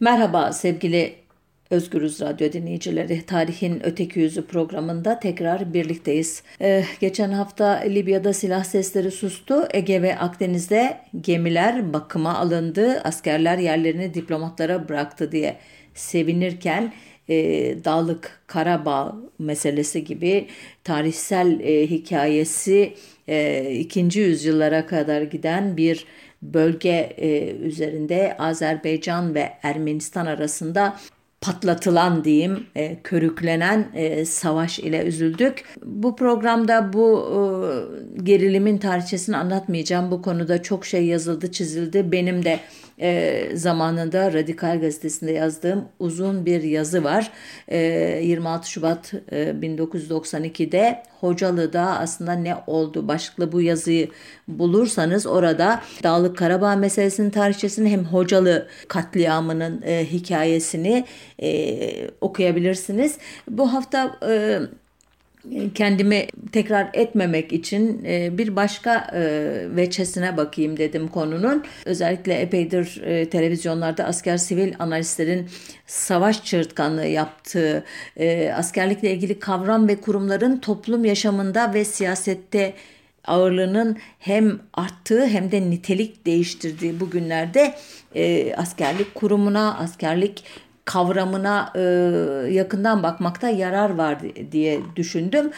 Merhaba sevgili Özgürüz Radyo dinleyicileri. Tarihin Öteki Yüzü programında tekrar birlikteyiz. Ee, geçen hafta Libya'da silah sesleri sustu. Ege ve Akdeniz'de gemiler bakıma alındı. Askerler yerlerini diplomatlara bıraktı diye sevinirken e, Dağlık Karabağ meselesi gibi tarihsel e, hikayesi e, ikinci yüzyıllara kadar giden bir bölge e, üzerinde Azerbaycan ve Ermenistan arasında patlatılan diyeyim, e, körüklenen e, savaş ile üzüldük. Bu programda bu e, gerilimin tarihçesini anlatmayacağım. Bu konuda çok şey yazıldı, çizildi. Benim de e, zamanında Radikal Gazetesi'nde yazdığım uzun bir yazı var. E, 26 Şubat e, 1992'de Hocalı'da aslında ne oldu başlıklı bu yazıyı bulursanız orada Dağlık Karabağ meselesinin tarihçesini hem Hocalı katliamının e, hikayesini e, okuyabilirsiniz. Bu hafta e, kendimi tekrar etmemek için e, bir başka e, veçesine bakayım dedim konunun. Özellikle epeydir e, televizyonlarda asker sivil analistlerin savaş çığırtkanlığı yaptığı, askerlikle ilgili kavram ve kurumların toplum yaşamında ve siyasette ağırlığının hem arttığı hem de nitelik değiştirdiği bu günlerde askerlik kurumuna, askerlik kavramına e, yakından bakmakta yarar var diye düşündüm.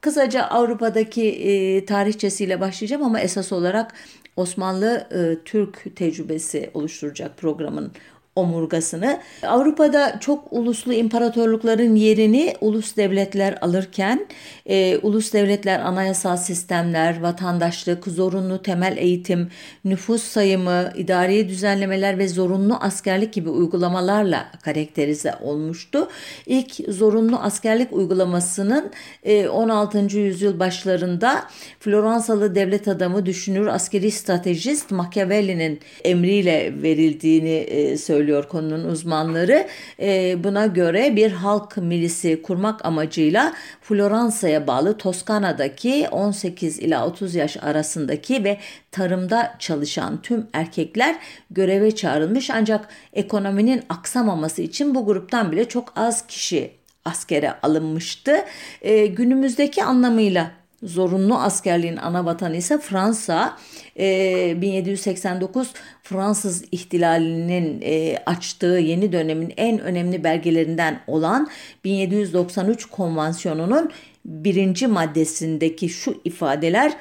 Kısaca Avrupa'daki e, tarihçesiyle başlayacağım ama esas olarak Osmanlı e, Türk tecrübesi oluşturacak programın omurgasını. Avrupa'da çok uluslu imparatorlukların yerini ulus devletler alırken e, ulus devletler anayasal sistemler, vatandaşlık, zorunlu temel eğitim, nüfus sayımı, idari düzenlemeler ve zorunlu askerlik gibi uygulamalarla karakterize olmuştu. İlk zorunlu askerlik uygulamasının e, 16. yüzyıl başlarında Floransalı devlet adamı, düşünür, askeri stratejist Machiavelli'nin emriyle verildiğini e, söylüyor söylüyor konunun uzmanları. E, buna göre bir halk milisi kurmak amacıyla Floransa'ya bağlı Toskana'daki 18 ila 30 yaş arasındaki ve tarımda çalışan tüm erkekler göreve çağrılmış ancak ekonominin aksamaması için bu gruptan bile çok az kişi askere alınmıştı. E, günümüzdeki anlamıyla zorunlu askerliğin ana vatanı ise Fransa. E, 1789 Fransız ihtilalinin e, açtığı yeni dönemin en önemli belgelerinden olan 1793 konvansiyonunun birinci maddesindeki şu ifadeler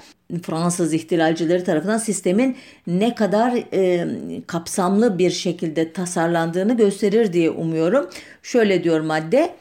Fransız ihtilalcileri tarafından sistemin ne kadar e, kapsamlı bir şekilde tasarlandığını gösterir diye umuyorum. Şöyle diyor madde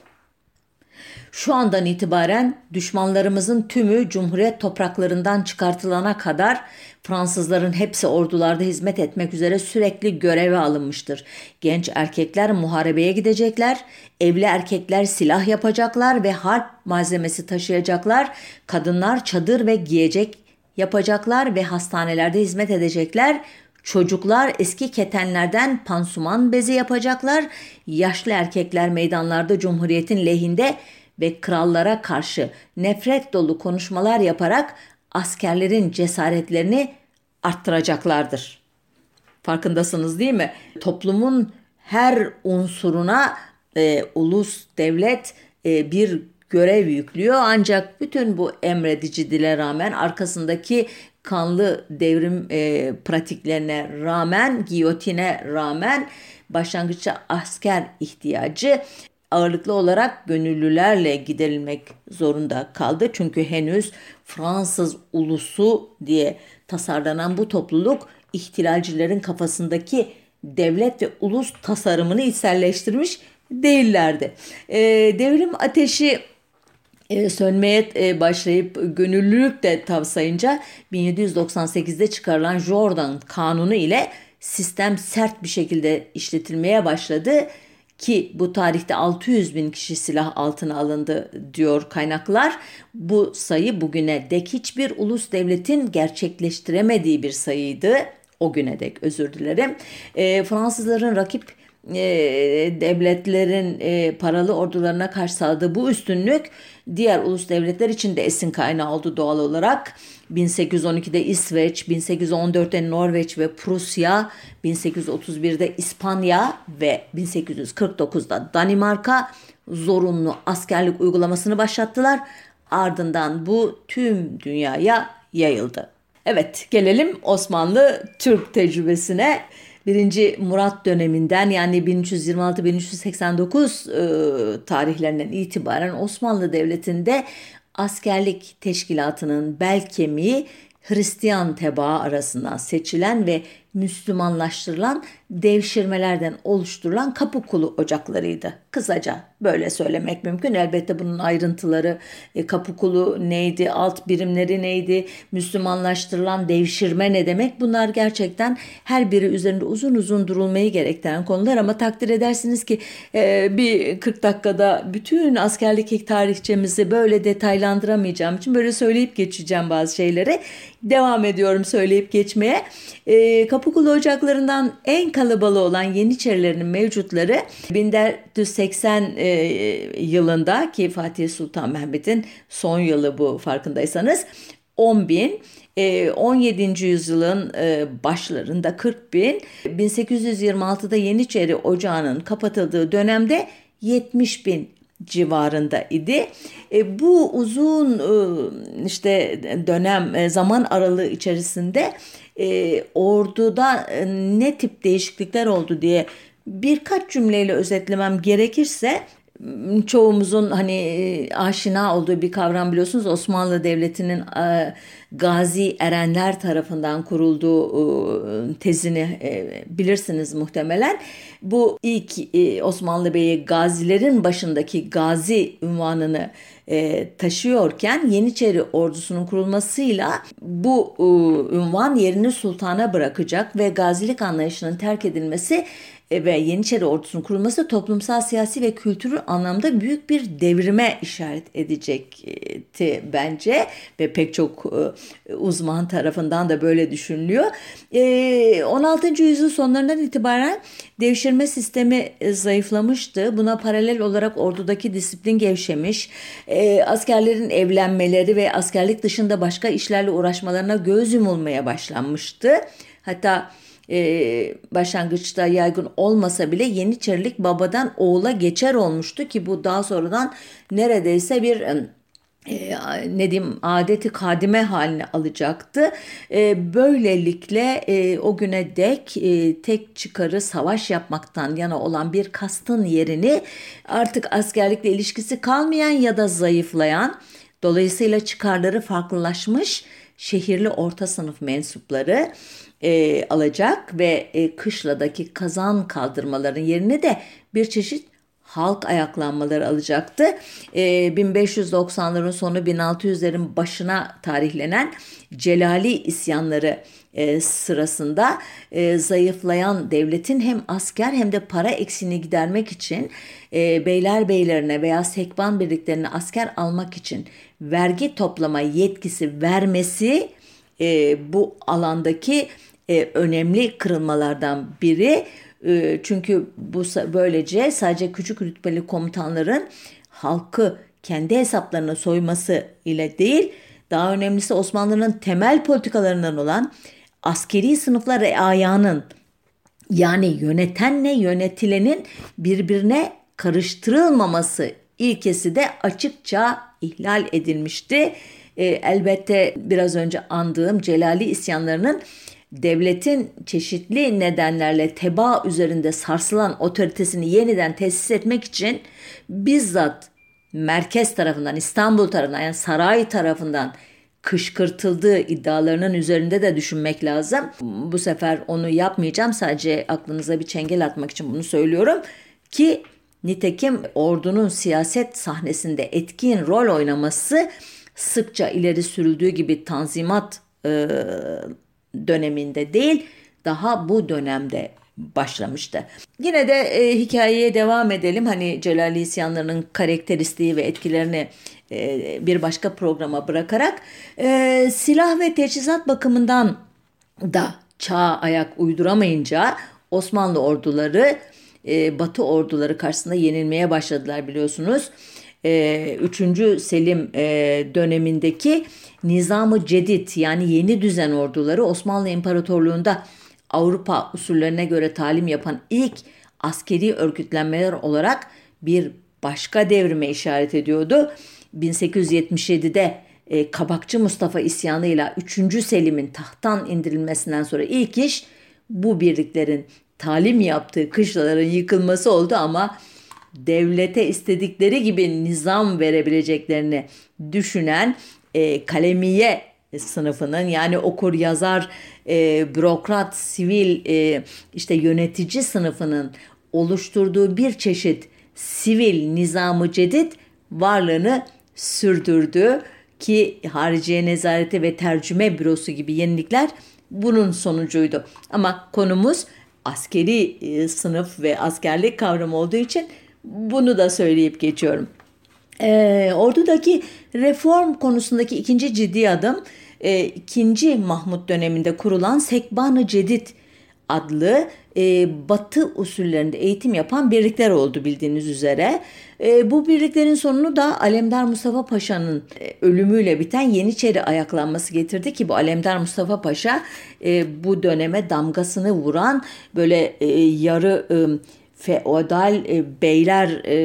şu andan itibaren düşmanlarımızın tümü Cumhuriyet topraklarından çıkartılana kadar Fransızların hepsi ordularda hizmet etmek üzere sürekli göreve alınmıştır. Genç erkekler muharebeye gidecekler, evli erkekler silah yapacaklar ve harp malzemesi taşıyacaklar, kadınlar çadır ve giyecek yapacaklar ve hastanelerde hizmet edecekler. Çocuklar eski ketenlerden pansuman bezi yapacaklar. Yaşlı erkekler meydanlarda Cumhuriyet'in lehinde ve krallara karşı nefret dolu konuşmalar yaparak askerlerin cesaretlerini arttıracaklardır. Farkındasınız değil mi? Toplumun her unsuruna e, ulus, devlet e, bir görev yüklüyor. Ancak bütün bu emredici dile rağmen arkasındaki kanlı devrim e, pratiklerine rağmen, giyotine rağmen başlangıçta asker ihtiyacı ağırlıklı olarak gönüllülerle giderilmek zorunda kaldı. Çünkü henüz Fransız ulusu diye tasarlanan bu topluluk ihtilalcilerin kafasındaki devlet ve ulus tasarımını içselleştirmiş değillerdi. E, devrim ateşi e, sönmeye e, başlayıp gönüllülük de tavsayınca 1798'de çıkarılan Jordan kanunu ile sistem sert bir şekilde işletilmeye başladı ki bu tarihte 600 bin kişi silah altına alındı diyor kaynaklar. Bu sayı bugüne dek hiçbir ulus devletin gerçekleştiremediği bir sayıydı. O güne dek özür dilerim. E, Fransızların rakip e, devletlerin e, paralı ordularına karşı sağladığı bu üstünlük diğer ulus devletler için de esin kaynağı oldu doğal olarak. 1812'de İsveç, 1814'te Norveç ve Prusya, 1831'de İspanya ve 1849'da Danimarka zorunlu askerlik uygulamasını başlattılar. Ardından bu tüm dünyaya yayıldı. Evet gelelim Osmanlı Türk tecrübesine. 1. Murat döneminden yani 1326-1389 e, tarihlerinden itibaren Osmanlı Devleti'nde askerlik teşkilatının bel kemiği Hristiyan tebaa arasından seçilen ve Müslümanlaştırılan devşirmelerden oluşturulan kapı kulu ocaklarıydı. Kısaca böyle söylemek mümkün. Elbette bunun ayrıntıları e, kapı kulu neydi, alt birimleri neydi, Müslümanlaştırılan devşirme ne demek bunlar gerçekten her biri üzerinde uzun uzun durulmayı gerektiren konular ama takdir edersiniz ki e, bir 40 dakikada bütün askerlik tarihçemizi böyle detaylandıramayacağım için böyle söyleyip geçeceğim bazı şeyleri. Devam ediyorum söyleyip geçmeye. E, Kapıkulu ocaklarından en kalabalığı olan Yeniçerilerin mevcutları 1480 e, yılında ki Fatih Sultan Mehmet'in son yılı bu farkındaysanız 10 bin 17. E, yüzyılın e, başlarında 40 bin, 1826'da Yeniçeri Ocağı'nın kapatıldığı dönemde 70 bin civarında idi. E, bu uzun e, işte dönem e, zaman aralığı içerisinde e, orduda e, ne tip değişiklikler oldu diye birkaç cümleyle özetlemem gerekirse çoğumuzun hani e, aşina olduğu bir kavram biliyorsunuz Osmanlı Devleti'nin e, Gazi Erenler tarafından kurulduğu e, tezini bilirsiniz muhtemelen. Bu ilk Osmanlı Bey'i gazilerin başındaki gazi ünvanını taşıyorken Yeniçeri ordusunun kurulmasıyla bu ünvan yerini sultana bırakacak ve gazilik anlayışının terk edilmesi e, ve Yeniçeri ordusunun kurulması toplumsal, siyasi ve kültürel anlamda büyük bir devrime işaret edecekti bence ve pek çok e, uzman tarafından da böyle düşünülüyor. 16. E, yüzyıl sonlarından itibaren devşirme sistemi zayıflamıştı. Buna paralel olarak ordudaki disiplin gevşemiş, askerlerin evlenmeleri ve askerlik dışında başka işlerle uğraşmalarına göz yumulmaya başlanmıştı. Hatta e, başlangıçta yaygın olmasa bile Yeniçerilik babadan oğula geçer olmuştu ki bu daha sonradan neredeyse bir e, ne diyeyim adeti kadime haline alacaktı. E, böylelikle e, o güne dek e, tek çıkarı savaş yapmaktan yana olan bir kastın yerini artık askerlikle ilişkisi kalmayan ya da zayıflayan dolayısıyla çıkarları farklılaşmış şehirli orta sınıf mensupları e, alacak ve e, kışladaki kazan kaldırmaların yerine de bir çeşit halk ayaklanmaları alacaktı. E, 1590'ların sonu 1600'lerin başına tarihlenen Celali isyanları e, sırasında e, zayıflayan devletin hem asker hem de para eksiğini gidermek için e, beyler beylerine veya sekban birliklerine asker almak için vergi toplama yetkisi vermesi e, bu alandaki e, önemli kırılmalardan biri. E, çünkü bu böylece sadece küçük rütbeli komutanların halkı kendi hesaplarına soyması ile değil, daha önemlisi Osmanlı'nın temel politikalarından olan askeri sınıflar ayağının yani yönetenle yönetilenin birbirine karıştırılmaması ilkesi de açıkça ihlal edilmişti. E, elbette biraz önce andığım Celali isyanlarının devletin çeşitli nedenlerle teba üzerinde sarsılan otoritesini yeniden tesis etmek için bizzat merkez tarafından İstanbul tarafından yani saray tarafından kışkırtıldığı iddialarının üzerinde de düşünmek lazım. Bu sefer onu yapmayacağım. Sadece aklınıza bir çengel atmak için bunu söylüyorum ki nitekim ordunun siyaset sahnesinde etkin rol oynaması sıkça ileri sürüldüğü gibi tanzimat döneminde değil daha bu dönemde başlamıştı. Yine de e, hikayeye devam edelim. Hani Celali isyanlarının karakteristiği ve etkilerini e, bir başka programa bırakarak e, silah ve teçhizat bakımından da çağa ayak uyduramayınca Osmanlı orduları e, Batı orduları karşısında yenilmeye başladılar biliyorsunuz. E, 3. Selim e, dönemindeki Nizamı Cedid yani yeni düzen orduları Osmanlı İmparatorluğu'nda Avrupa usullerine göre talim yapan ilk askeri örgütlenmeler olarak bir başka devrime işaret ediyordu. 1877'de e, Kabakçı Mustafa isyanıyla 3. Selim'in tahttan indirilmesinden sonra ilk iş bu birliklerin talim yaptığı kışlaların yıkılması oldu ama devlete istedikleri gibi nizam verebileceklerini düşünen e, kalemiye sınıfının yani okur yazar e, bürokrat sivil e, işte yönetici sınıfının oluşturduğu bir çeşit sivil nizamı cedid varlığını sürdürdü ki Hariciye Nezareti ve Tercüme Bürosu gibi yenilikler bunun sonucuydu. Ama konumuz askeri e, sınıf ve askerlik kavramı olduğu için bunu da söyleyip geçiyorum. E, ordudaki reform konusundaki ikinci ciddi adım e, ikinci Mahmut döneminde kurulan Sekban-ı Cedid adlı e, batı usullerinde eğitim yapan birlikler oldu bildiğiniz üzere. E, bu birliklerin sonunu da Alemdar Mustafa Paşa'nın e, ölümüyle biten Yeniçeri ayaklanması getirdi ki bu Alemdar Mustafa Paşa e, bu döneme damgasını vuran böyle e, yarı e, feodal e, beyler e,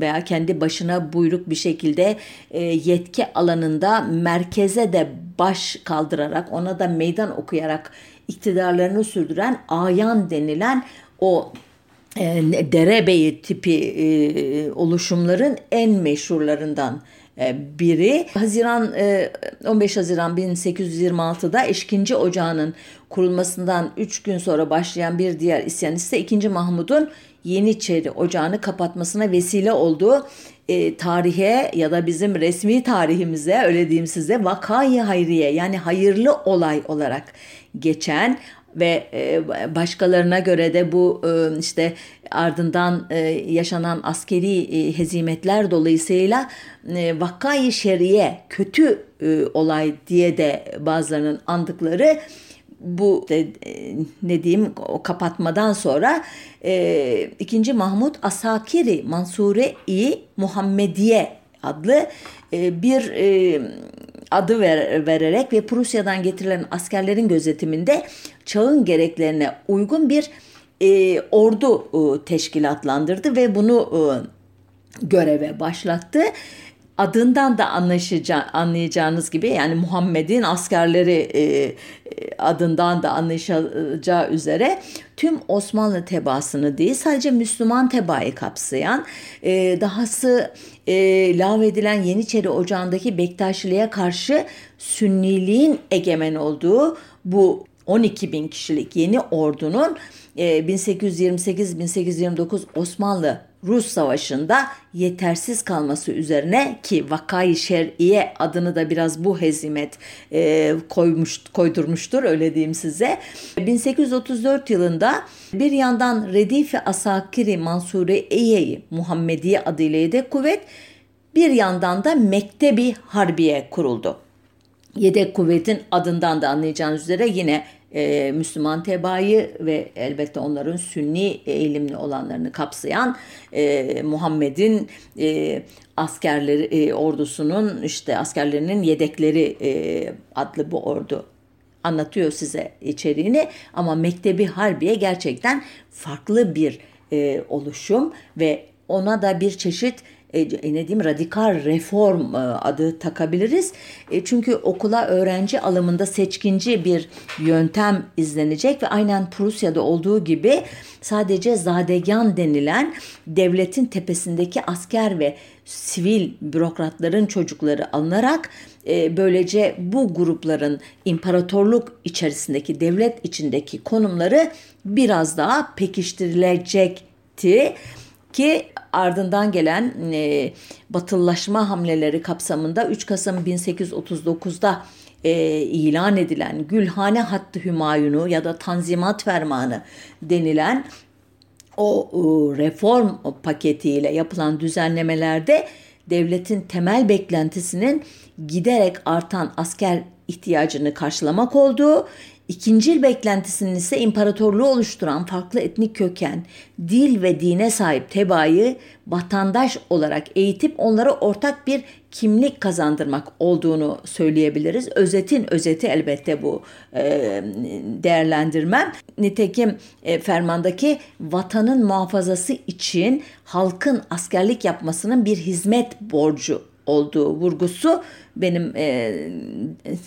veya kendi başına buyruk bir şekilde e, yetki alanında merkeze de baş kaldırarak ona da meydan okuyarak iktidarlarını sürdüren ayan denilen o e, derebeyi tipi e, oluşumların en meşhurlarından biri. Haziran 15 e, Haziran 1826'da Eşkinci Ocağı'nın kurulmasından 3 gün sonra başlayan bir diğer isyan ise 2. Mahmud'un Yeniçeri Ocağı'nı kapatmasına vesile olduğu e, tarihe ya da bizim resmi tarihimize öyle diyeyim size vakayı hayriye yani hayırlı olay olarak geçen ve e, başkalarına göre de bu e, işte ardından e, yaşanan askeri hezimetler dolayısıyla vakayı şeriye kötü olay diye de bazılarının andıkları bu ne diyeyim o kapatmadan sonra e, 2. Mahmut Asakiri Mansure-i Muhammediye adlı e, bir e, adı ver, vererek ve Prusya'dan getirilen askerlerin gözetiminde çağın gereklerine uygun bir e, ordu e, teşkilatlandırdı ve bunu e, göreve başlattı adından da anlayacağınız gibi yani Muhammed'in askerleri e, e, adından da anlaşılacağı üzere tüm Osmanlı tebaasını değil sadece Müslüman tebaayı kapsayan e, dahası e, lağvedilen Yeniçeri Ocağı'ndaki Bektaşiliğe karşı Sünniliğin egemen olduğu bu 12 bin kişilik yeni ordunun 1828-1829 e, Osmanlı Rus Savaşı'nda yetersiz kalması üzerine ki Vakayı Şer'iye adını da biraz bu hezimet e, koymuş koydurmuştur öyle diyeyim size. 1834 yılında bir yandan Redife Asakiri Mansure Eye'yi Muhammediye adıyla yedek kuvvet bir yandan da Mektebi Harbiye kuruldu. Yedek kuvvetin adından da anlayacağınız üzere yine e, Müslüman tebaayı ve elbette onların sünni eğilimli olanlarını kapsayan e, Muhammed'in e, askerleri e, ordusunun işte askerlerinin yedekleri e, adlı bu ordu anlatıyor size içeriğini. Ama Mektebi Harbiye gerçekten farklı bir e, oluşum ve ona da bir çeşit e, e, ne diyeyim radikal reform e, adı takabiliriz. E, çünkü okula öğrenci alımında seçkinci bir yöntem izlenecek ve aynen Prusya'da olduğu gibi sadece zadegan denilen devletin tepesindeki asker ve sivil bürokratların çocukları alınarak e, böylece bu grupların imparatorluk içerisindeki devlet içindeki konumları biraz daha pekiştirilecekti ki ardından gelen e, batılılaşma hamleleri kapsamında 3 Kasım 1839'da e, ilan edilen Gülhane Hattı Hümayunu ya da Tanzimat Fermanı denilen o e, reform paketiyle yapılan düzenlemelerde devletin temel beklentisinin giderek artan asker ihtiyacını karşılamak olduğu, İkincil beklentisinin ise imparatorluğu oluşturan farklı etnik köken, dil ve dine sahip tebaayı vatandaş olarak eğitip onlara ortak bir kimlik kazandırmak olduğunu söyleyebiliriz. Özetin özeti elbette bu e, değerlendirmem. Nitekim e, fermandaki vatanın muhafazası için halkın askerlik yapmasının bir hizmet borcu olduğu vurgusu benim e,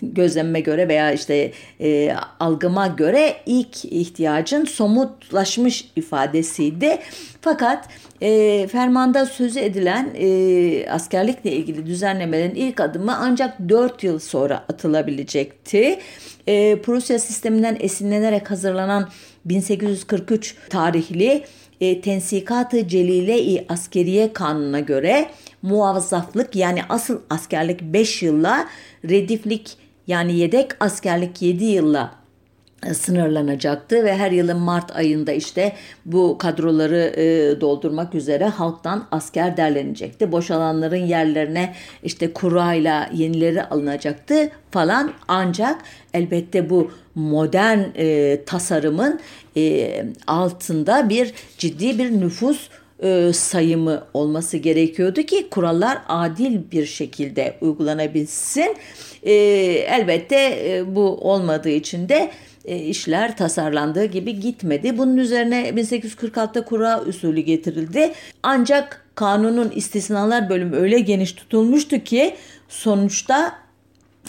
gözlemime göre veya işte e, algıma göre ilk ihtiyacın somutlaşmış ifadesiydi. Fakat e, fermanda sözü edilen e, askerlikle ilgili düzenlemelerin ilk adımı ancak 4 yıl sonra atılabilecekti. E, Prusya sisteminden esinlenerek hazırlanan 1843 tarihli e, Tensikat-ı Celile-i Askeriye Kanunu'na göre muvazzaflık yani asıl askerlik 5 yılla, rediflik yani yedek askerlik 7 yılla sınırlanacaktı ve her yılın Mart ayında işte bu kadroları e, doldurmak üzere halktan asker derlenecekti. Boşalanların yerlerine işte kurayla yenileri alınacaktı falan ancak elbette bu modern e, tasarımın e, altında bir ciddi bir nüfus e, sayımı olması gerekiyordu ki kurallar adil bir şekilde uygulanabilsin. E, elbette e, bu olmadığı için de e, işler tasarlandığı gibi gitmedi. Bunun üzerine 1846'da kura usulü getirildi. Ancak kanunun istisnalar bölümü öyle geniş tutulmuştu ki sonuçta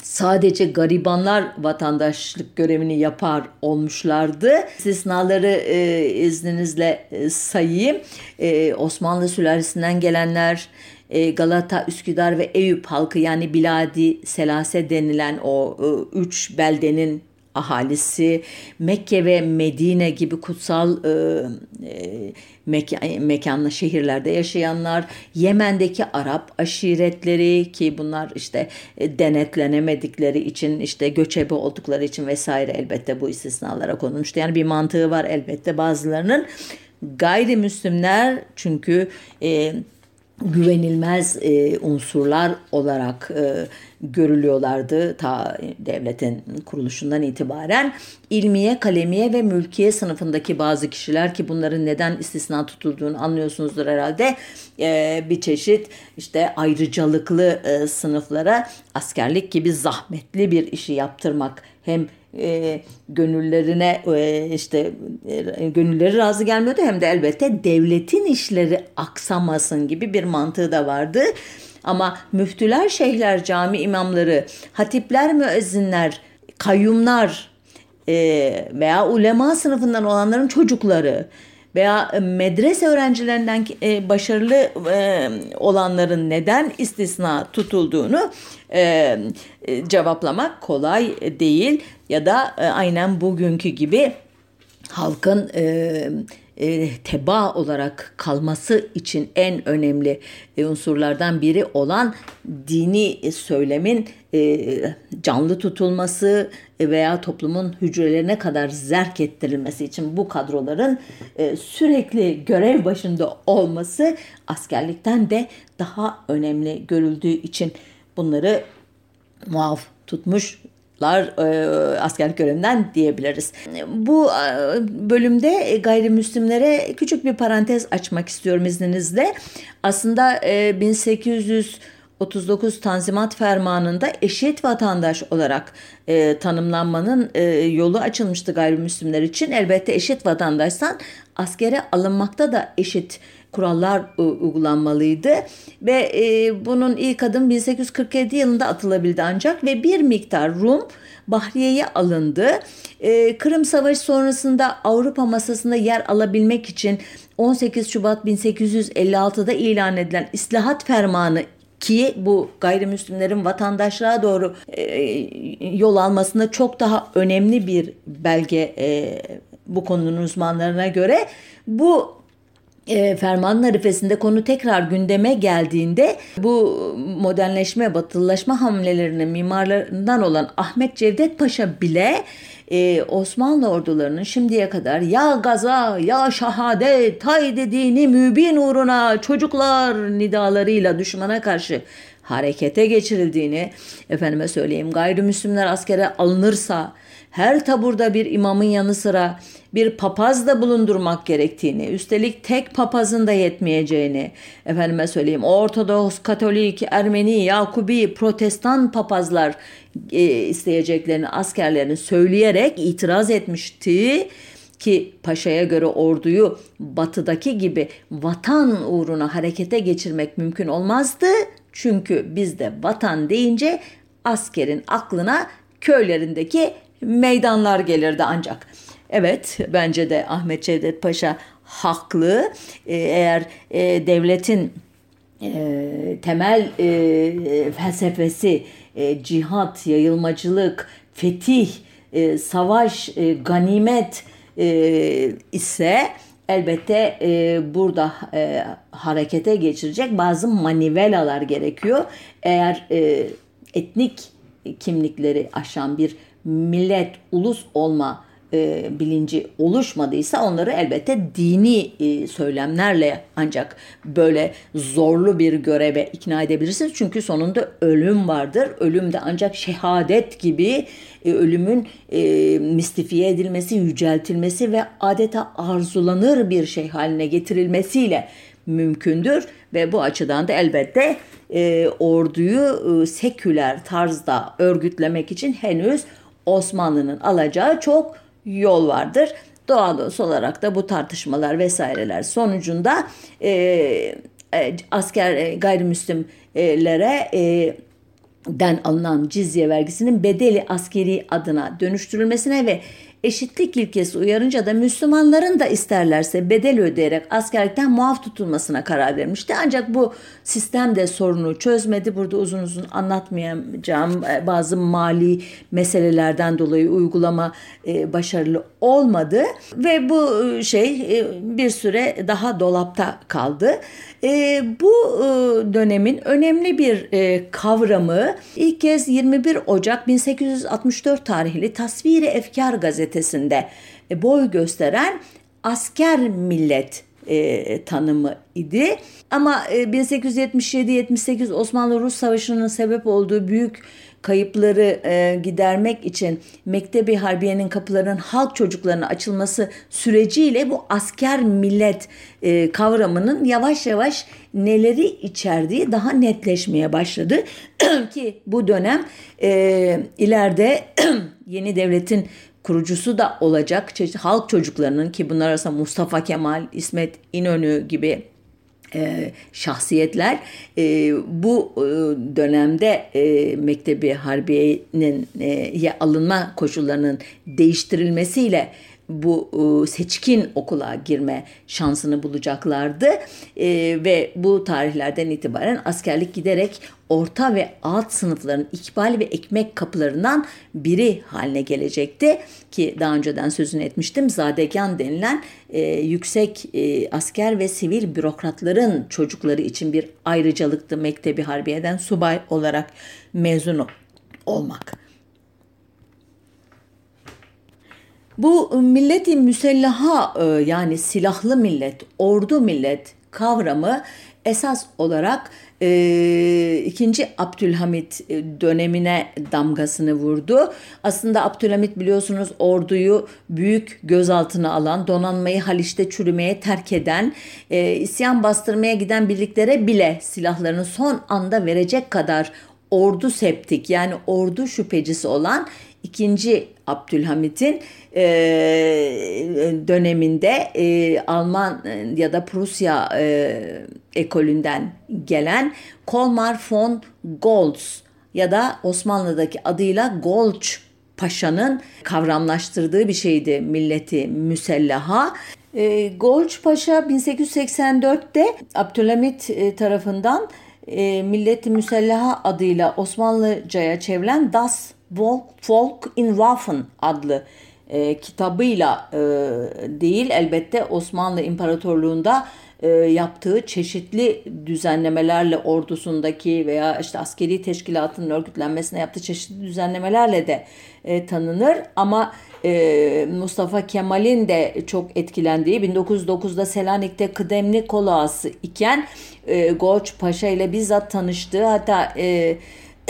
sadece garibanlar vatandaşlık görevini yapar olmuşlardı. İstisnaları e, izninizle e, sayayım. E, Osmanlı sülalesinden gelenler, e, Galata, Üsküdar ve Eyüp halkı yani Biladi Selase denilen o e, üç beldenin ahalisi, Mekke ve Medine gibi kutsal e, e, mekan, mekanlı şehirlerde yaşayanlar, Yemen'deki Arap aşiretleri ki bunlar işte e, denetlenemedikleri için işte göçebe oldukları için vesaire elbette bu istisnalara konulmuştu. Yani bir mantığı var elbette bazılarının. Gayrimüslimler çünkü e, güvenilmez e, unsurlar olarak e, görülüyorlardı ta devletin kuruluşundan itibaren. ilmiye, kalemiye ve mülkiye sınıfındaki bazı kişiler ki bunların neden istisna tutulduğunu anlıyorsunuzdur herhalde. E, bir çeşit işte ayrıcalıklı e, sınıflara askerlik gibi zahmetli bir işi yaptırmak hem e, gönüllerine e, işte e, gönülleri razı gelmiyordu hem de elbette devletin işleri aksamasın gibi bir mantığı da vardı. Ama müftüler, şeyhler, cami imamları, hatipler, müezzinler, kayyumlar e, veya ulema sınıfından olanların çocukları veya medrese öğrencilerinden e, başarılı e, olanların neden istisna tutulduğunu e, cevaplamak kolay değil. Ya da aynen bugünkü gibi halkın e, teba olarak kalması için en önemli e, unsurlardan biri olan dini söylemin e, canlı tutulması veya toplumun hücrelerine kadar zerk ettirilmesi için bu kadroların e, sürekli görev başında olması askerlikten de daha önemli görüldüğü için bunları muaf tutmuş lar e, askerlik görevinden diyebiliriz. Bu e, bölümde gayrimüslimlere küçük bir parantez açmak istiyorum izninizle. Aslında e, 1800 39 Tanzimat Fermanı'nda eşit vatandaş olarak e, tanımlanmanın e, yolu açılmıştı gayrimüslimler için. Elbette eşit vatandaşsan askere alınmakta da eşit kurallar uygulanmalıydı ve e, bunun ilk adım 1847 yılında atılabildi ancak ve bir miktar Rum Bahriye'ye alındı. E, Kırım Savaşı sonrasında Avrupa masasında yer alabilmek için 18 Şubat 1856'da ilan edilen İslahat Fermanı ki bu gayrimüslimlerin vatandaşlığa doğru e, yol almasında çok daha önemli bir belge e, bu konunun uzmanlarına göre bu e, fermanın arifesinde konu tekrar gündeme geldiğinde bu modernleşme, batılılaşma hamlelerinin mimarlarından olan Ahmet Cevdet Paşa bile e, Osmanlı ordularının şimdiye kadar ya gaza ya şahadet hay dediğini mübin uğruna çocuklar nidalarıyla düşmana karşı harekete geçirildiğini efendime söyleyeyim gayrimüslimler askere alınırsa her taburda bir imamın yanı sıra bir papaz da bulundurmak gerektiğini, üstelik tek papazın da yetmeyeceğini, efendime söyleyeyim Ortodoks, Katolik, Ermeni, Yakubi, Protestan papazlar e, isteyeceklerini askerlerini söyleyerek itiraz etmişti ki paşaya göre orduyu batıdaki gibi vatan uğruna harekete geçirmek mümkün olmazdı. Çünkü bizde vatan deyince askerin aklına köylerindeki meydanlar gelirdi ancak. Evet bence de Ahmet Cevdet Paşa haklı. Ee, eğer e, devletin e, temel e, felsefesi cihat, yayılmacılık, fetih, savaş, ganimet ise elbette burada harekete geçirecek bazı manivelalar gerekiyor. Eğer etnik kimlikleri aşan bir millet, ulus olma e, bilinci oluşmadıysa onları elbette dini e, söylemlerle ancak böyle zorlu bir göreve ikna edebilirsiniz. Çünkü sonunda ölüm vardır. Ölüm de ancak şehadet gibi e, ölümün e, mistifiye edilmesi, yüceltilmesi ve adeta arzulanır bir şey haline getirilmesiyle mümkündür ve bu açıdan da elbette e, orduyu e, seküler tarzda örgütlemek için henüz Osmanlı'nın alacağı çok yol vardır. Doğal olarak da bu tartışmalar vesaireler sonucunda e, e, asker e, gayrimüslimlere e, den alınan cizye vergisinin bedeli askeri adına dönüştürülmesine ve eşitlik ilkesi uyarınca da Müslümanların da isterlerse bedel ödeyerek askerlikten muaf tutulmasına karar vermişti. Ancak bu sistem de sorunu çözmedi. Burada uzun uzun anlatmayacağım e, bazı mali meselelerden dolayı uygulama e, başarılı olmadı ve bu e, şey bir süre daha dolapta kaldı. Bu dönemin önemli bir kavramı ilk kez 21 Ocak 1864 tarihli Tasviri Efkar gazetesinde boy gösteren asker millet e, tanımı idi. Ama e, 1877-78 Osmanlı-Rus Savaşı'nın sebep olduğu büyük kayıpları e, gidermek için Mektebi Harbiye'nin kapılarının halk çocuklarına açılması süreciyle bu asker millet e, kavramının yavaş yavaş neleri içerdiği daha netleşmeye başladı ki bu dönem e, ileride yeni devletin kurucusu da olacak. Halk çocuklarının ki bunlar arasında Mustafa Kemal, İsmet İnönü gibi e, şahsiyetler e, bu e, dönemde e, Mektebi Harbiye'nin e, alınma koşullarının değiştirilmesiyle bu e, seçkin okula girme şansını bulacaklardı e, ve bu tarihlerden itibaren askerlik giderek orta ve alt sınıfların ikbal ve ekmek kapılarından biri haline gelecekti ki daha önceden sözünü etmiştim zadegan denilen e, yüksek e, asker ve sivil bürokratların çocukları için bir ayrıcalıktı Mektebi Harbiye'den subay olarak mezun olmak. Bu milleti müsellaha e, yani silahlı millet, ordu millet kavramı esas olarak e, ikinci Abdülhamit e, dönemine damgasını vurdu. Aslında Abdülhamit biliyorsunuz orduyu büyük gözaltına alan, donanmayı Haliç'te çürümeye terk eden, e, isyan bastırmaya giden birliklere bile silahlarını son anda verecek kadar ordu septik yani ordu şüphecisi olan ikinci Abdülhamit'in e, döneminde e, Alman ya da Prusya e, ekolünden gelen Kolmar von Goltz ya da Osmanlı'daki adıyla Golç Paşa'nın kavramlaştırdığı bir şeydi milleti müsellaha. E, Golç Paşa 1884'te Abdülhamit e, tarafından e, milleti müsellaha adıyla Osmanlıcaya çevrilen Das Volk in Waffen adlı e, kitabıyla e, değil elbette Osmanlı İmparatorluğu'nda e, yaptığı çeşitli düzenlemelerle ordusundaki veya işte askeri teşkilatının örgütlenmesine yaptığı çeşitli düzenlemelerle de e, tanınır. Ama e, Mustafa Kemal'in de çok etkilendiği 1909'da Selanik'te kıdemli kolağası iken e, Goç Paşa ile bizzat tanıştığı hatta e,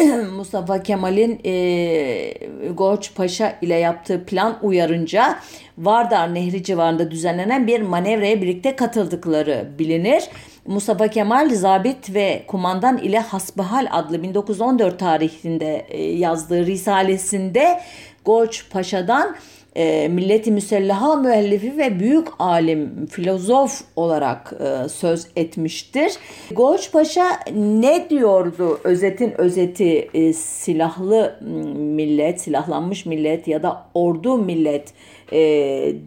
Mustafa Kemal'in e, Goç Paşa ile yaptığı plan uyarınca Vardar Nehri civarında düzenlenen bir manevraya birlikte katıldıkları bilinir. Mustafa Kemal Zabit ve Kumandan ile Hasbihal adlı 1914 tarihinde e, yazdığı risalesinde Goç Paşa'dan e, Milleti Müsellaha müellifi ve büyük alim, filozof olarak e, söz etmiştir. Goç Paşa ne diyordu? Özetin özeti e, silahlı millet, silahlanmış millet ya da ordu millet e,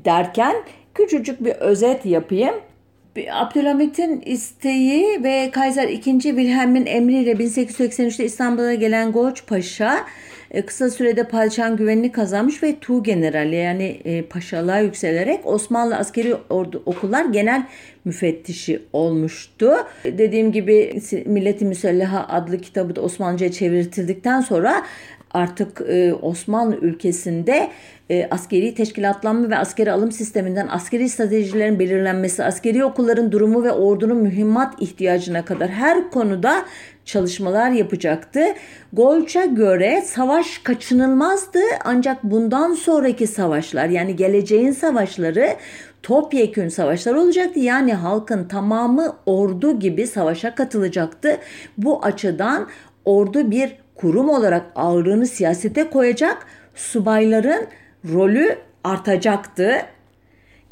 derken küçücük bir özet yapayım. Abdülhamit'in isteği ve Kaiser II. Wilhelm'in emriyle 1883'te İstanbul'a gelen Goç Paşa kısa sürede padişahın güvenini kazanmış ve Tu Generali yani e, paşalığa yükselerek Osmanlı askeri ordu, okullar genel müfettişi olmuştu. Dediğim gibi Milleti Müsellaha adlı kitabı da Osmanlıca'ya çevriltildikten sonra artık e, Osmanlı ülkesinde e, askeri teşkilatlanma ve askeri alım sisteminden askeri stratejilerin belirlenmesi, askeri okulların durumu ve ordunun mühimmat ihtiyacına kadar her konuda çalışmalar yapacaktı. Golç'a göre savaş kaçınılmazdı ancak bundan sonraki savaşlar yani geleceğin savaşları topyekün savaşlar olacaktı. Yani halkın tamamı ordu gibi savaşa katılacaktı. Bu açıdan ordu bir kurum olarak ağırlığını siyasete koyacak, subayların rolü artacaktı.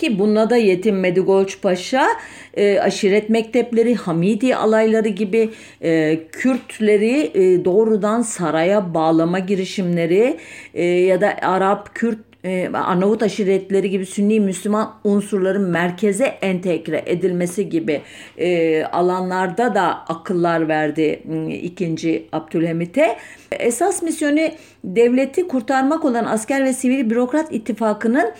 Ki bununla da yetinmedi Golç Paşa. E, aşiret mektepleri, Hamidi alayları gibi e, Kürtleri e, doğrudan saraya bağlama girişimleri e, ya da Arap, Kürt e, Arnavut aşiretleri gibi Sünni Müslüman unsurların merkeze entegre edilmesi gibi e, alanlarda da akıllar verdi e, ikinci Abdülhamit'e. Esas misyonu devleti kurtarmak olan asker ve sivil bürokrat ittifakının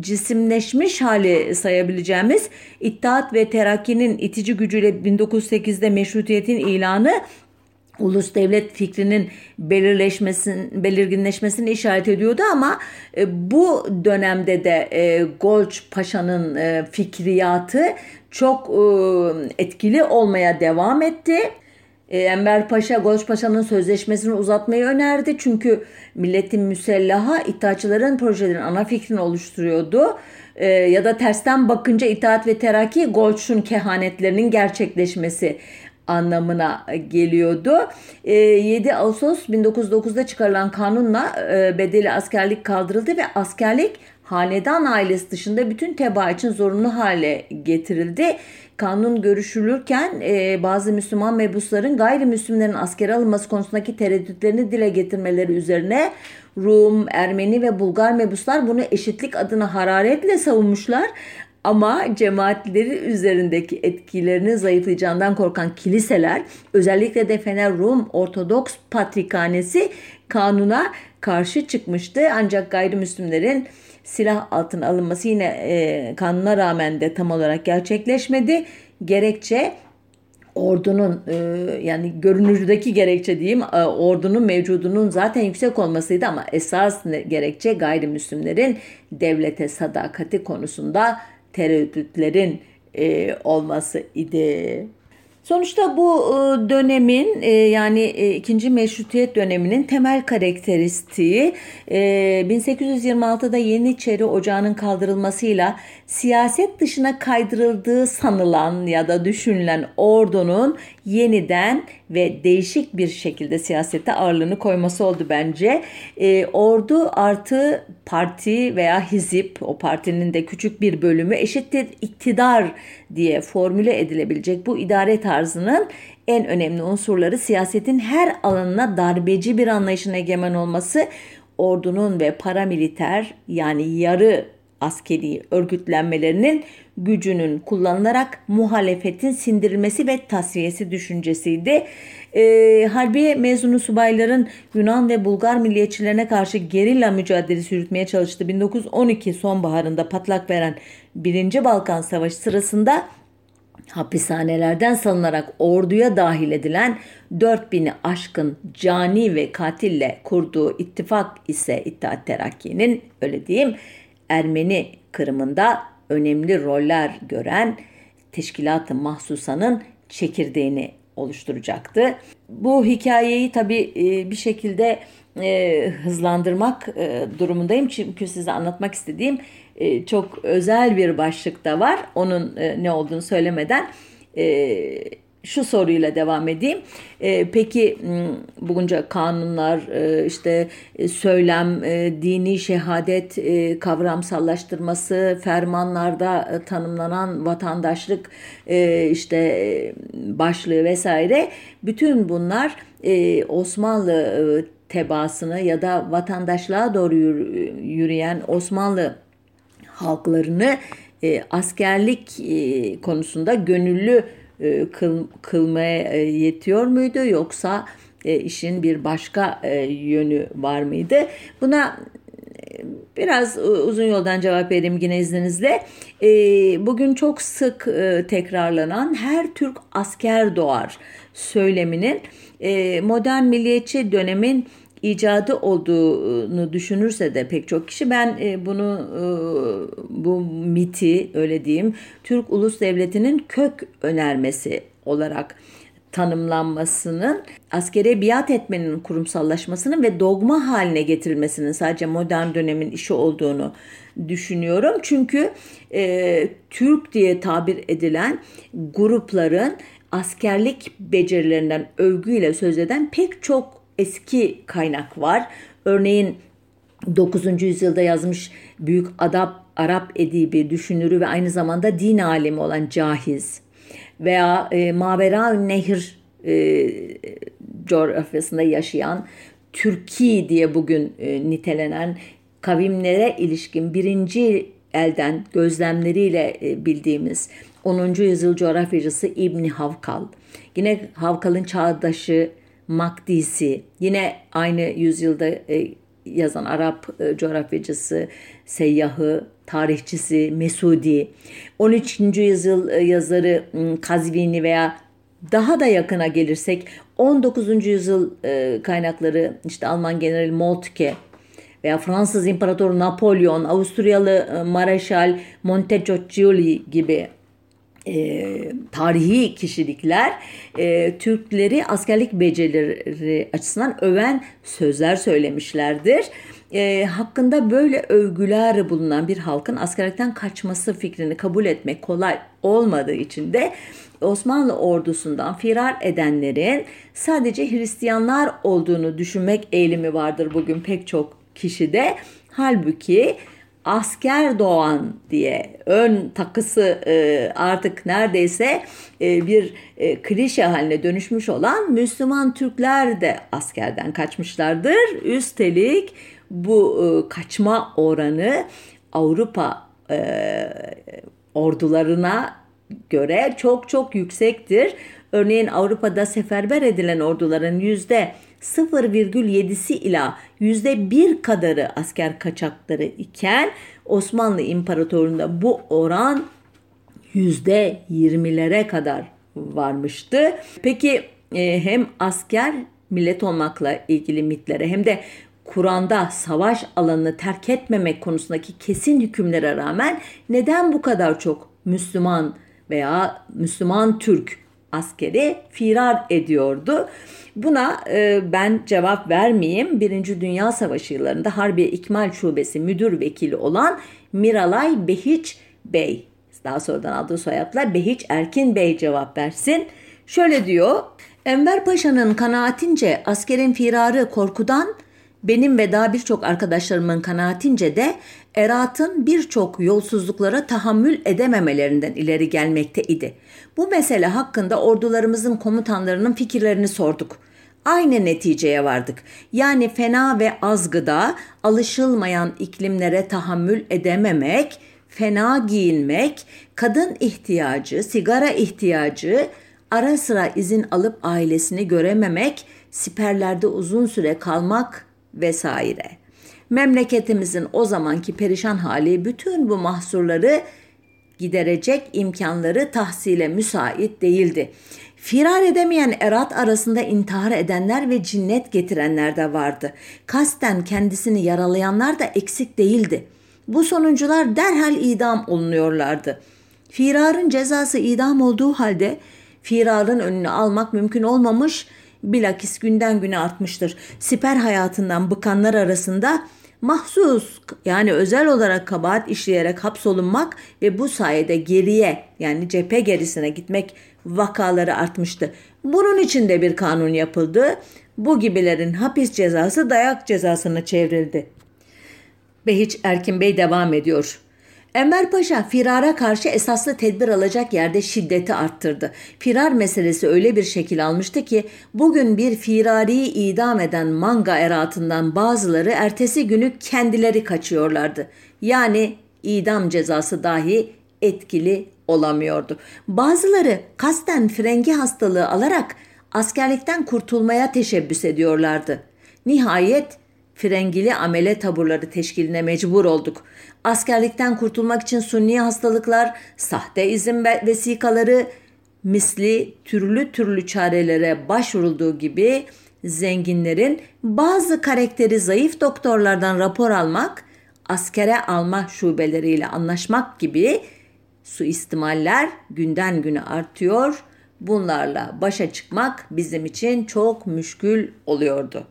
cisimleşmiş hali sayabileceğimiz İttihat ve Terakki'nin itici gücüyle 1908'de meşrutiyetin ilanı ulus devlet fikrinin belirleşmesin, belirginleşmesini işaret ediyordu ama e, bu dönemde de e, Golç Paşa'nın e, fikriyatı çok e, etkili olmaya devam etti. E, Enver Paşa Golç Paşa'nın sözleşmesini uzatmayı önerdi. Çünkü milletin müsellaha itaatçıların projelerin ana fikrini oluşturuyordu. E, ya da tersten bakınca itaat ve terakki Golç'un kehanetlerinin gerçekleşmesi anlamına geliyordu. 7 Ağustos 1909'da çıkarılan kanunla bedeli askerlik kaldırıldı ve askerlik hanedan ailesi dışında bütün teba için zorunlu hale getirildi. Kanun görüşülürken e, bazı Müslüman mebusların gayrimüslimlerin askere alınması konusundaki tereddütlerini dile getirmeleri üzerine Rum, Ermeni ve Bulgar mebuslar bunu eşitlik adına hararetle savunmuşlar. Ama cemaatleri üzerindeki etkilerini zayıflayacağından korkan kiliseler özellikle de Fener Rum Ortodoks Patrikhanesi kanuna karşı çıkmıştı. Ancak gayrimüslimlerin silah altına alınması yine e, kanuna rağmen de tam olarak gerçekleşmedi. Gerekçe ordunun e, yani görünürdeki gerekçe diyeyim e, ordunun mevcudunun zaten yüksek olmasıydı ama esas gerekçe gayrimüslimlerin devlete sadakati konusunda tereddütlerin e, olması idi. Sonuçta bu e, dönemin e, yani e, ikinci meşrutiyet döneminin temel karakteristiği 1826'da Yeniçeri Ocağı'nın kaldırılmasıyla siyaset dışına kaydırıldığı sanılan ya da düşünülen ordunun yeniden ve değişik bir şekilde siyasette ağırlığını koyması oldu bence. ordu artı parti veya hizip o partinin de küçük bir bölümü eşittir iktidar diye formüle edilebilecek bu idare tarzının en önemli unsurları siyasetin her alanına darbeci bir anlayışın egemen olması, ordunun ve paramiliter yani yarı askeri örgütlenmelerinin gücünün kullanılarak muhalefetin sindirilmesi ve tasfiyesi düşüncesiydi. E, harbiye mezunu subayların Yunan ve Bulgar milliyetçilerine karşı gerilla mücadelesi yürütmeye çalıştığı 1912 sonbaharında patlak veren 1. Balkan Savaşı sırasında hapishanelerden salınarak orduya dahil edilen 4000'i aşkın cani ve katille kurduğu ittifak ise İttihat Terakki'nin öyle diyeyim Ermeni kırımında önemli roller gören Teşkilat-ı Mahsusa'nın çekirdeğini oluşturacaktı. Bu hikayeyi tabii e, bir şekilde e, hızlandırmak e, durumundayım çünkü size anlatmak istediğim çok özel bir başlık da var. Onun ne olduğunu söylemeden şu soruyla devam edeyim. E, peki bugünce kanunlar, e, işte e, söylem, e, dini şehadet kavramsallaştırması, fermanlarda tanımlanan vatandaşlık işte başlığı vesaire bütün bunlar Osmanlı tebaasını ya da vatandaşlığa doğru yürüyen Osmanlı halklarını askerlik konusunda gönüllü e, kıl, kılmaya e, yetiyor muydu yoksa e, işin bir başka yönü var mıydı? Buna biraz uzun yoldan cevap vereyim yine izninizle. Bugün çok sık tekrarlanan her Türk asker doğar söyleminin modern milliyetçi dönemin icadı olduğunu düşünürse de pek çok kişi ben e, bunu e, bu miti öyle diyeyim Türk Ulus Devleti'nin kök önermesi olarak tanımlanmasının askere biat etmenin kurumsallaşmasının ve dogma haline getirilmesinin sadece modern dönemin işi olduğunu düşünüyorum. Çünkü e, Türk diye tabir edilen grupların askerlik becerilerinden övgüyle söz eden pek çok eski kaynak var. Örneğin 9. yüzyılda yazmış büyük adap Arap edibi, düşünürü ve aynı zamanda din alimi olan Cahiz veya e, Mavera Nehir e, coğrafyasında yaşayan Türki diye bugün e, nitelenen kavimlere ilişkin birinci elden gözlemleriyle e, bildiğimiz 10. yüzyıl coğrafyacısı İbni Havkal. Yine Havkal'ın çağdaşı Makdisi, yine aynı yüzyılda e, yazan Arap e, coğrafyacısı, seyyahı, tarihçisi Mesudi, 13. yüzyıl e, yazarı Kazvini veya daha da yakına gelirsek 19. yüzyıl kaynakları işte Alman General Moltke veya Fransız İmparatoru Napolyon, Avusturyalı Mareşal Montecchioli gibi e, tarihi kişilikler e, Türkleri askerlik becerileri açısından öven sözler söylemişlerdir. E, hakkında böyle övgüler bulunan bir halkın askerlikten kaçması fikrini kabul etmek kolay olmadığı için de Osmanlı ordusundan firar edenlerin sadece Hristiyanlar olduğunu düşünmek eğilimi vardır bugün pek çok kişide. Halbuki asker doğan diye ön takısı e, artık neredeyse e, bir e, klişe haline dönüşmüş olan Müslüman Türkler de askerden kaçmışlardır. Üstelik bu e, kaçma oranı Avrupa ordularına göre çok çok yüksektir. Örneğin Avrupa'da seferber edilen orduların yüzde 0,7'si ila %1 kadarı asker kaçakları iken Osmanlı İmparatorluğu'nda bu oran %20'lere kadar varmıştı. Peki e, hem asker millet olmakla ilgili mitlere hem de Kur'an'da savaş alanını terk etmemek konusundaki kesin hükümlere rağmen neden bu kadar çok Müslüman veya Müslüman Türk askeri firar ediyordu? Buna e, ben cevap vermeyeyim. Birinci Dünya Savaşı yıllarında Harbiye İkmal Şubesi müdür vekili olan Miralay Behiç Bey, daha sonradan aldığı soyadla Behiç Erkin Bey cevap versin. Şöyle diyor, Enver Paşa'nın kanaatince askerin firarı korkudan, benim ve daha birçok arkadaşlarımın kanaatince de Erat'ın birçok yolsuzluklara tahammül edememelerinden ileri gelmekte idi. Bu mesele hakkında ordularımızın komutanlarının fikirlerini sorduk aynı neticeye vardık. Yani fena ve az gıda, alışılmayan iklimlere tahammül edememek, fena giyinmek, kadın ihtiyacı, sigara ihtiyacı, ara sıra izin alıp ailesini görememek, siperlerde uzun süre kalmak vesaire. Memleketimizin o zamanki perişan hali bütün bu mahsurları giderecek imkanları tahsile müsait değildi. Firar edemeyen erat arasında intihar edenler ve cinnet getirenler de vardı. Kasten kendisini yaralayanlar da eksik değildi. Bu sonuncular derhal idam olunuyorlardı. Firarın cezası idam olduğu halde firarın önünü almak mümkün olmamış, bilakis günden güne artmıştır. Siper hayatından bıkanlar arasında mahsus yani özel olarak kabahat işleyerek hapsolunmak ve bu sayede geriye yani cephe gerisine gitmek vakaları artmıştı. Bunun için de bir kanun yapıldı. Bu gibilerin hapis cezası dayak cezasına çevrildi. Behiç Erkin Bey devam ediyor. Enver Paşa firara karşı esaslı tedbir alacak yerde şiddeti arttırdı. Firar meselesi öyle bir şekil almıştı ki bugün bir firariyi idam eden manga eratından bazıları ertesi günü kendileri kaçıyorlardı. Yani idam cezası dahi etkili olamıyordu. Bazıları kasten frengi hastalığı alarak askerlikten kurtulmaya teşebbüs ediyorlardı. Nihayet frengili amele taburları teşkiline mecbur olduk. Askerlikten kurtulmak için sunni hastalıklar, sahte izin vesikaları, misli türlü türlü çarelere başvurulduğu gibi zenginlerin bazı karakteri zayıf doktorlardan rapor almak, askere alma şubeleriyle anlaşmak gibi suistimaller günden güne artıyor. Bunlarla başa çıkmak bizim için çok müşkül oluyordu.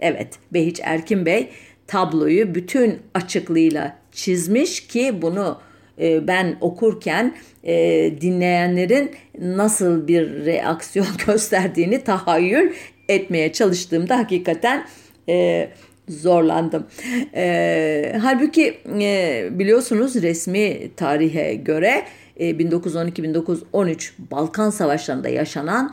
Evet, Behiç Erkin Bey tabloyu bütün açıklığıyla çizmiş ki bunu e, ben okurken e, dinleyenlerin nasıl bir reaksiyon gösterdiğini tahayyül etmeye çalıştığımda hakikaten e, zorlandım. E, halbuki e, biliyorsunuz resmi tarihe göre e, 1912-1913 Balkan Savaşları'nda yaşanan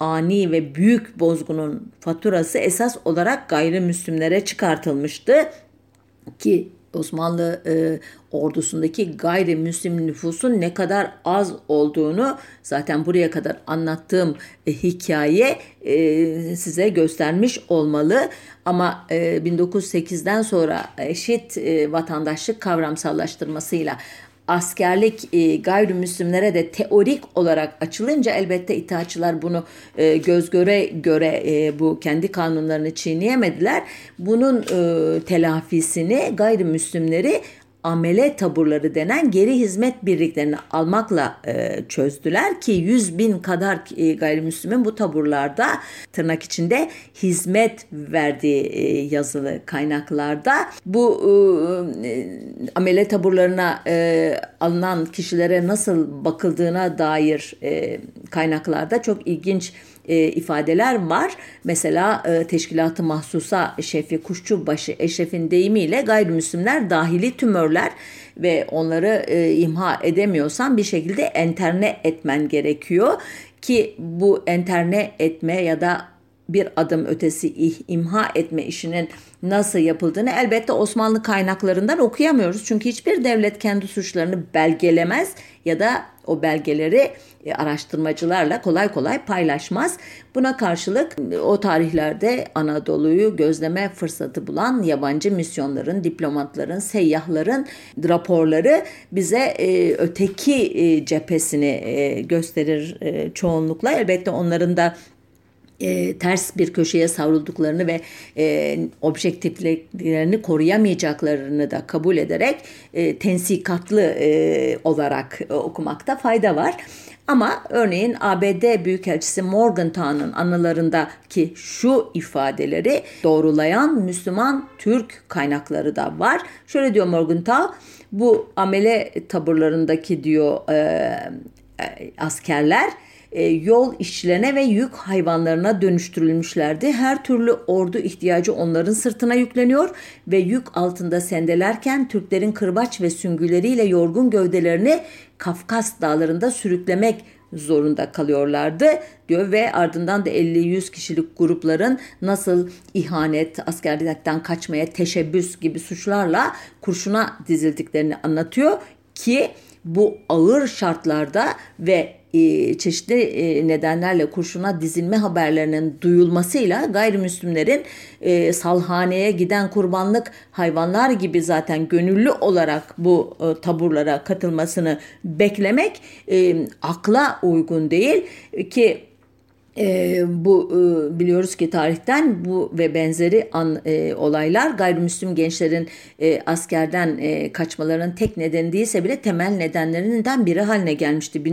ani ve büyük bozgunun faturası esas olarak gayrimüslimlere çıkartılmıştı ki Osmanlı e, ordusundaki gayrimüslim nüfusun ne kadar az olduğunu zaten buraya kadar anlattığım e, hikaye e, size göstermiş olmalı. Ama e, 1908'den sonra eşit e, vatandaşlık kavramsallaştırmasıyla askerlik e, gayrimüslimlere de teorik olarak açılınca elbette itaatçılar bunu e, göz göre göre e, bu kendi kanunlarını çiğneyemediler. Bunun e, telafisini gayrimüslimleri amele taburları denen geri hizmet birliklerini almakla e, çözdüler ki 100 bin kadar e, gayrimüslimin bu taburlarda tırnak içinde hizmet verdiği e, yazılı kaynaklarda bu e, amele taburlarına e, alınan kişilere nasıl bakıldığına dair e, kaynaklarda çok ilginç e, ifadeler var. Mesela e, teşkilatı mahsusa şefi Kuşçubaşı Eşref'in deyimiyle gayrimüslimler dahili tümörler ve onları e, imha edemiyorsan bir şekilde enterne etmen gerekiyor ki bu enterne etme ya da bir adım ötesi imha etme işinin nasıl yapıldığını elbette Osmanlı kaynaklarından okuyamıyoruz. Çünkü hiçbir devlet kendi suçlarını belgelemez ya da o belgeleri e, araştırmacılarla kolay kolay paylaşmaz. Buna karşılık e, o tarihlerde Anadolu'yu gözleme fırsatı bulan yabancı misyonların, diplomatların, seyyahların raporları bize e, öteki cephesini gösterir çoğunlukla. Elbette onların da e, ters bir köşeye savrulduklarını ve e, objektifliklerini koruyamayacaklarını da kabul ederek e, tensikatlı e, olarak e, okumakta fayda var. Ama örneğin ABD Büyükelçisi Morgenthau'nun anılarındaki şu ifadeleri doğrulayan Müslüman Türk kaynakları da var. Şöyle diyor Morgenthau, bu amele taburlarındaki diyor e, e, askerler e, yol işçilerine ve yük hayvanlarına dönüştürülmüşlerdi. Her türlü ordu ihtiyacı onların sırtına yükleniyor ve yük altında sendelerken Türklerin kırbaç ve süngüleriyle yorgun gövdelerini Kafkas dağlarında sürüklemek zorunda kalıyorlardı diyor ve ardından da 50-100 kişilik grupların nasıl ihanet, askerlikten kaçmaya teşebbüs gibi suçlarla kurşuna dizildiklerini anlatıyor ki bu ağır şartlarda ve çeşitli e, nedenlerle kurşuna dizilme haberlerinin duyulmasıyla gayrimüslimlerin e, salhaneye giden kurbanlık hayvanlar gibi zaten gönüllü olarak bu e, taburlara katılmasını beklemek e, akla uygun değil. Ki e, bu e, biliyoruz ki tarihten bu ve benzeri an, e, olaylar gayrimüslim gençlerin e, askerden e, kaçmalarının tek nedeni değilse bile temel nedenlerinden biri haline gelmişti.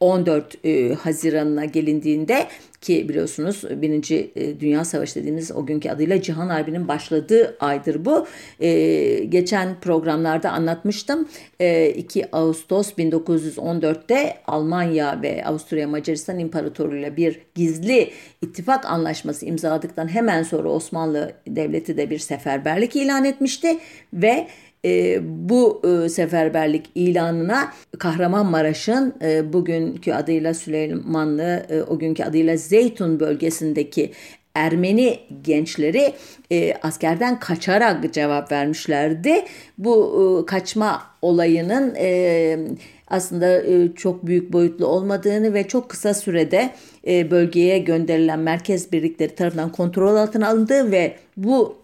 14 e, Haziran'ına gelindiğinde ki biliyorsunuz Birinci e, Dünya Savaşı dediğimiz o günkü adıyla Cihan Harbi'nin başladığı aydır bu. E, geçen programlarda anlatmıştım. E, 2 Ağustos 1914'te Almanya ve Avusturya Macaristan İmparatorluğu'yla bir gizli ittifak anlaşması imzaladıktan hemen sonra Osmanlı Devleti de bir seferberlik ilan etmişti ve e, bu e, seferberlik ilanına Kahramanmaraş'ın e, bugünkü adıyla Süleymanlı, e, o günkü adıyla Zeytun bölgesindeki Ermeni gençleri e, askerden kaçarak cevap vermişlerdi. Bu e, kaçma olayının e, aslında e, çok büyük boyutlu olmadığını ve çok kısa sürede e, bölgeye gönderilen merkez birlikleri tarafından kontrol altına alındığı ve bu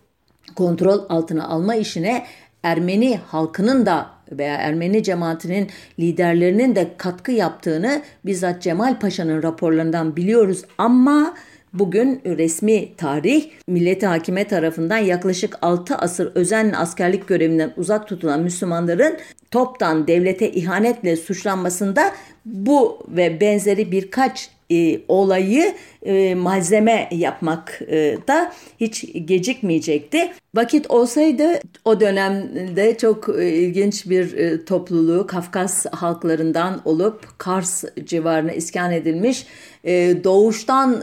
kontrol altına alma işine Ermeni halkının da veya Ermeni cemaatinin liderlerinin de katkı yaptığını bizzat Cemal Paşa'nın raporlarından biliyoruz ama Bugün resmi tarih milleti hakime tarafından yaklaşık 6 asır özenle askerlik görevinden uzak tutulan Müslümanların toptan devlete ihanetle suçlanmasında bu ve benzeri birkaç e, olayı e, malzeme yapmak e, da hiç gecikmeyecekti. Vakit olsaydı o dönemde çok e, ilginç bir e, topluluğu Kafkas halklarından olup Kars civarına iskan edilmiş e, doğuştan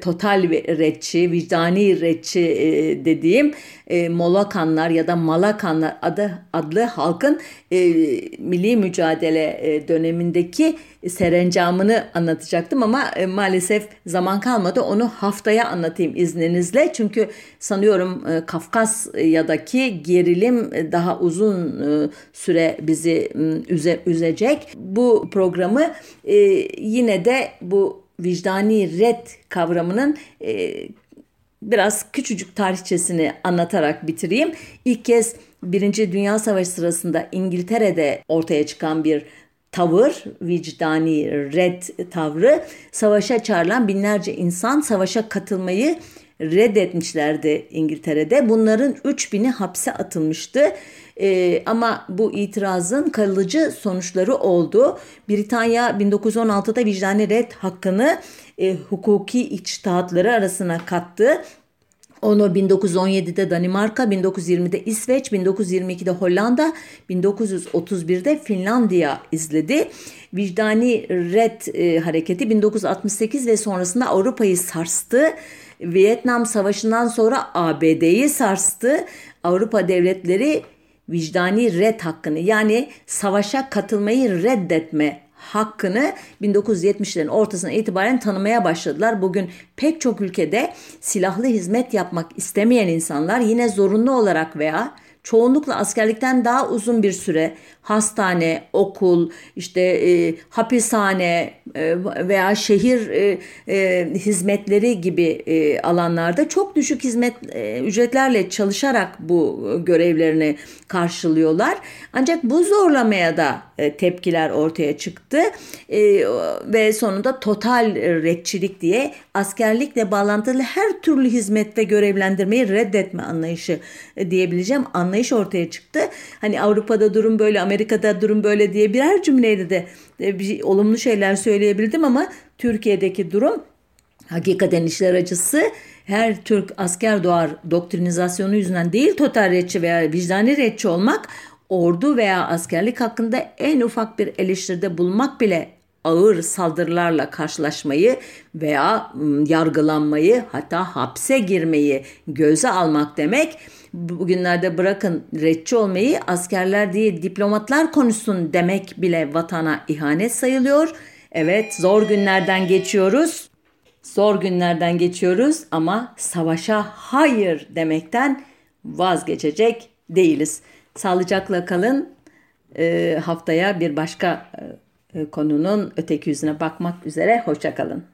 total retçi, vicdani retçi dediğim Molakanlar ya da Malakanlar adı adlı halkın milli mücadele dönemindeki serencamını anlatacaktım ama maalesef zaman kalmadı. Onu haftaya anlatayım izninizle. Çünkü sanıyorum Kafkas Kafkasya'daki gerilim daha uzun e, süre bizi üze, üzecek. Bu programı e, yine de bu vicdani red kavramının e, biraz küçücük tarihçesini anlatarak bitireyim. İlk kez Birinci Dünya Savaşı sırasında İngiltere'de ortaya çıkan bir tavır, vicdani red tavrı, savaşa çağrılan binlerce insan savaşa katılmayı reddetmişlerdi İngiltere'de. Bunların 3000'i hapse atılmıştı. Ee, ama bu itirazın kalıcı sonuçları oldu. Britanya 1916'da vicdani red hakkını e, hukuki içtihatları arasına kattı. Onu 1917'de Danimarka, 1920'de İsveç, 1922'de Hollanda, 1931'de Finlandiya izledi. Vicdani red e, hareketi 1968 ve sonrasında Avrupa'yı sarstı. Vietnam Savaşı'ndan sonra ABD'yi sarstı. Avrupa devletleri vicdani red hakkını yani savaşa katılmayı reddetme hakkını 1970'lerin ortasına itibaren tanımaya başladılar. Bugün pek çok ülkede silahlı hizmet yapmak istemeyen insanlar yine zorunlu olarak veya çoğunlukla askerlikten daha uzun bir süre hastane, okul, işte e, hapishane e, veya şehir e, e, hizmetleri gibi e, alanlarda çok düşük hizmet e, ücretlerle çalışarak bu görevlerini karşılıyorlar. Ancak bu zorlamaya da e, tepkiler ortaya çıktı e, ve sonunda total redçilik diye askerlikle bağlantılı her türlü hizmet ve görevlendirmeyi reddetme anlayışı e, diyebileceğim anlayış ortaya çıktı. Hani Avrupa'da durum böyle, Amerika'da durum böyle diye birer cümleyle de bir olumlu şeyler söyleyebildim ama Türkiye'deki durum hakikaten işler acısı her Türk asker doğar doktrinizasyonu yüzünden değil total retçi veya vicdani retçi olmak ordu veya askerlik hakkında en ufak bir eleştiride bulmak bile ağır saldırılarla karşılaşmayı veya yargılanmayı hatta hapse girmeyi göze almak demek. Bugünlerde bırakın retçi olmayı askerler değil diplomatlar konuşsun demek bile vatana ihanet sayılıyor. Evet zor günlerden geçiyoruz. Zor günlerden geçiyoruz ama savaşa hayır demekten vazgeçecek değiliz. Sağlıcakla kalın. E, haftaya bir başka e, konunun öteki yüzüne bakmak üzere. Hoşçakalın.